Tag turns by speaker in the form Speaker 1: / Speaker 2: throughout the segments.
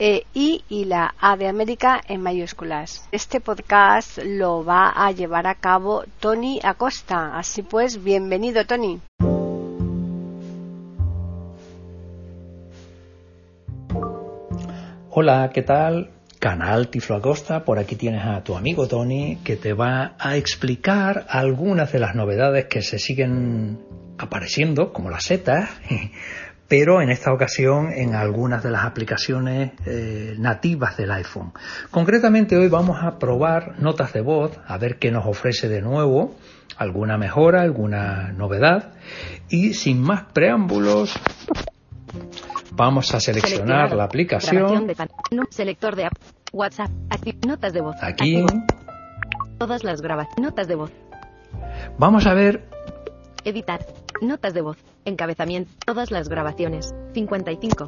Speaker 1: e I y la A de América en mayúsculas. Este podcast lo va a llevar a cabo Tony Acosta. Así pues, bienvenido Tony.
Speaker 2: Hola, ¿qué tal? Canal Tiflo Acosta, por aquí tienes a tu amigo Tony que te va a explicar algunas de las novedades que se siguen apareciendo, como las setas, pero en esta ocasión en algunas de las aplicaciones eh, nativas del iPhone. Concretamente hoy vamos a probar notas de voz, a ver qué nos ofrece de nuevo, alguna mejora, alguna novedad y sin más preámbulos vamos a seleccionar la aplicación.
Speaker 3: De selector de app, WhatsApp, notas de voz.
Speaker 2: Aquí.
Speaker 3: Todas las grabaciones, notas de voz.
Speaker 2: Vamos a ver.
Speaker 3: Editar, notas de voz. Encabezamiento. Todas las grabaciones. 55.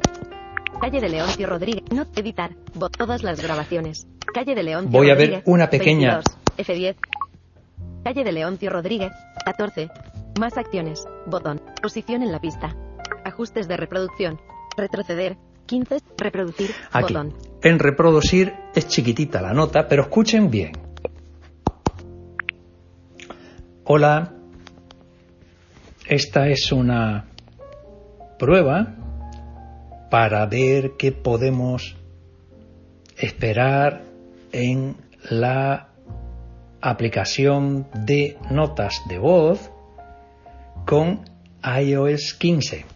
Speaker 3: Calle de Leoncio Rodríguez. No editar. Todas las grabaciones. Calle de Leoncio
Speaker 2: Voy a
Speaker 3: Rodríguez.
Speaker 2: ver una pequeña.
Speaker 3: 22. F10. Calle de Leoncio Rodríguez. 14. Más acciones. Botón. Posición en la pista. Ajustes de reproducción. Retroceder. 15. Reproducir.
Speaker 2: Aquí.
Speaker 3: Botón.
Speaker 2: En reproducir es chiquitita la nota, pero escuchen bien. Hola. Esta es una prueba para ver qué podemos esperar en la aplicación de notas de voz con iOS 15.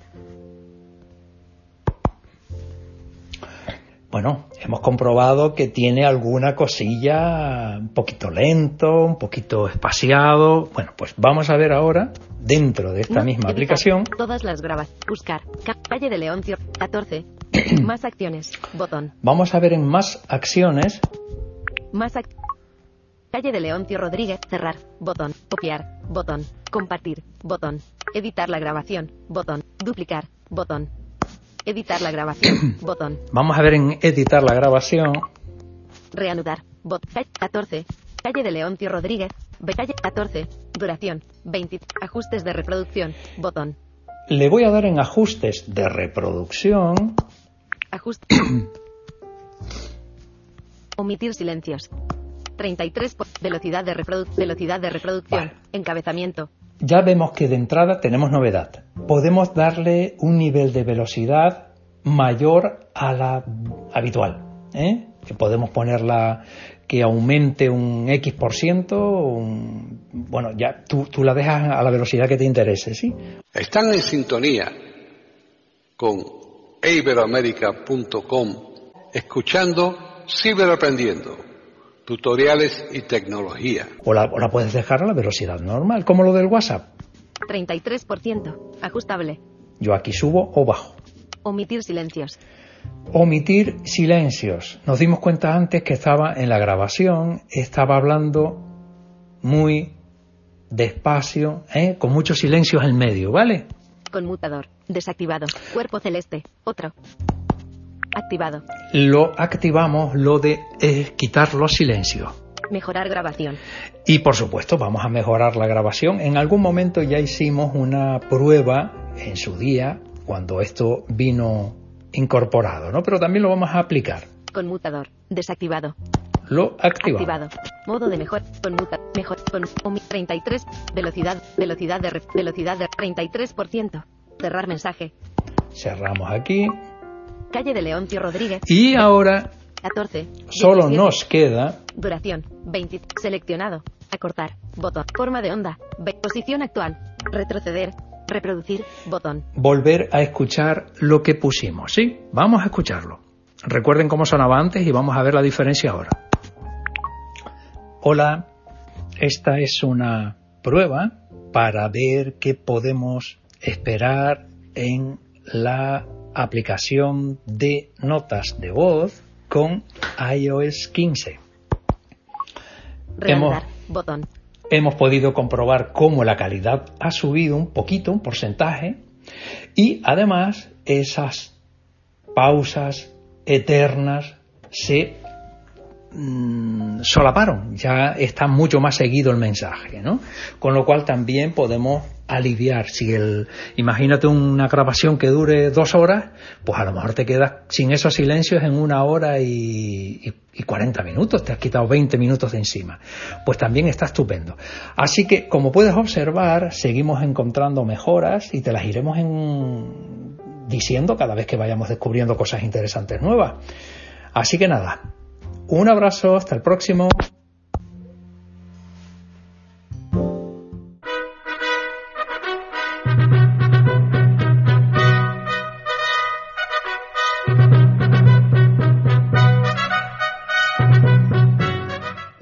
Speaker 2: Bueno, hemos comprobado que tiene alguna cosilla un poquito lento, un poquito espaciado. Bueno, pues vamos a ver ahora, dentro de esta
Speaker 3: No,
Speaker 2: misma aplicación,
Speaker 3: Todas las grabaciones. Buscar. Ca- Calle de Leoncio. 14. Más acciones. Botón.
Speaker 2: vamos a ver en más acciones,
Speaker 3: Más ac- Calle de Leoncio Rodríguez. Cerrar. Botón. Copiar. Botón. Compartir. Botón. Editar la grabación. Botón. Duplicar. Botón. Editar la grabación. botón.
Speaker 2: vamos a ver en editar la grabación,
Speaker 3: Reanudar. Bot. Calle 14. Calle de Leoncio Rodríguez. Calle 14. Duración. 20. Ajustes de reproducción. Botón.
Speaker 2: le voy a dar en ajustes de reproducción,
Speaker 3: Ajuste. Omitir silencios. 33. por- Velocidad de, velocidad de reproducción.
Speaker 2: Vale.
Speaker 3: Encabezamiento.
Speaker 2: ya vemos que de entrada tenemos novedad. Podemos darle un nivel de velocidad mayor a la habitual. ¿eh? Que podemos ponerla que aumente un X por ciento, un- bueno, ya tú, tú la dejas a la velocidad que te interese, ¿sí?
Speaker 4: Están en sintonía con iberoamerica.com, escuchando Ciberaprendiendo, tutoriales y tecnología.
Speaker 2: O la, o la puedes dejar a la velocidad normal, como lo del WhatsApp.
Speaker 3: 33%. Ajustable.
Speaker 2: Yo aquí subo o bajo.
Speaker 3: Omitir silencios.
Speaker 2: Omitir silencios. Nos dimos cuenta antes que estaba en la grabación, estaba hablando muy despacio, ¿eh? con muchos silencios en medio, ¿vale?
Speaker 3: Conmutador. Desactivado. Cuerpo celeste. Otro. Activado.
Speaker 2: Lo activamos, lo de eh, quitar los silencios.
Speaker 3: Mejorar grabación.
Speaker 2: Y por supuesto, vamos a mejorar la grabación. En algún momento ya hicimos una prueba en su día, cuando esto vino incorporado, ¿no? Pero también lo vamos a aplicar.
Speaker 3: Conmutador. Desactivado.
Speaker 2: Lo.
Speaker 3: Activado. Modo de mejor. Conmuta. Mejor. Con. omi- 33. Velocidad. Velocidad de. velocidad de. 33%. Cerrar mensaje.
Speaker 2: Cerramos aquí.
Speaker 3: Calle de Leoncio Rodríguez.
Speaker 2: Y ahora
Speaker 3: 14.
Speaker 2: solo
Speaker 3: 17.
Speaker 2: nos queda
Speaker 3: Duración. 20. Seleccionado. Acortar. Botón. Forma de onda. Posición actual. Retroceder. Reproducir. Botón.
Speaker 2: volver a escuchar lo que pusimos, ¿sí? Vamos a escucharlo. Recuerden cómo sonaba antes y vamos a ver la diferencia ahora. Hola, esta es una prueba para ver qué podemos esperar en la aplicación de notas de voz con iOS 15.
Speaker 3: Hemos, botón.
Speaker 2: hemos podido comprobar cómo la calidad ha subido un poquito, un porcentaje, y además esas pausas eternas se mm, solaparon, ya está mucho más seguido el mensaje, ¿no? Con lo cual también podemos aliviar. Si el, imagínate una grabación que dure dos horas, pues a lo mejor te quedas sin esos silencios en una hora y, y, 40 minutos, te has quitado 20 minutos de encima. Pues también está estupendo. Así que, como puedes observar, seguimos encontrando mejoras y te las iremos en, diciendo cada vez que vayamos descubriendo cosas interesantes nuevas. Así que nada, un abrazo, hasta el próximo.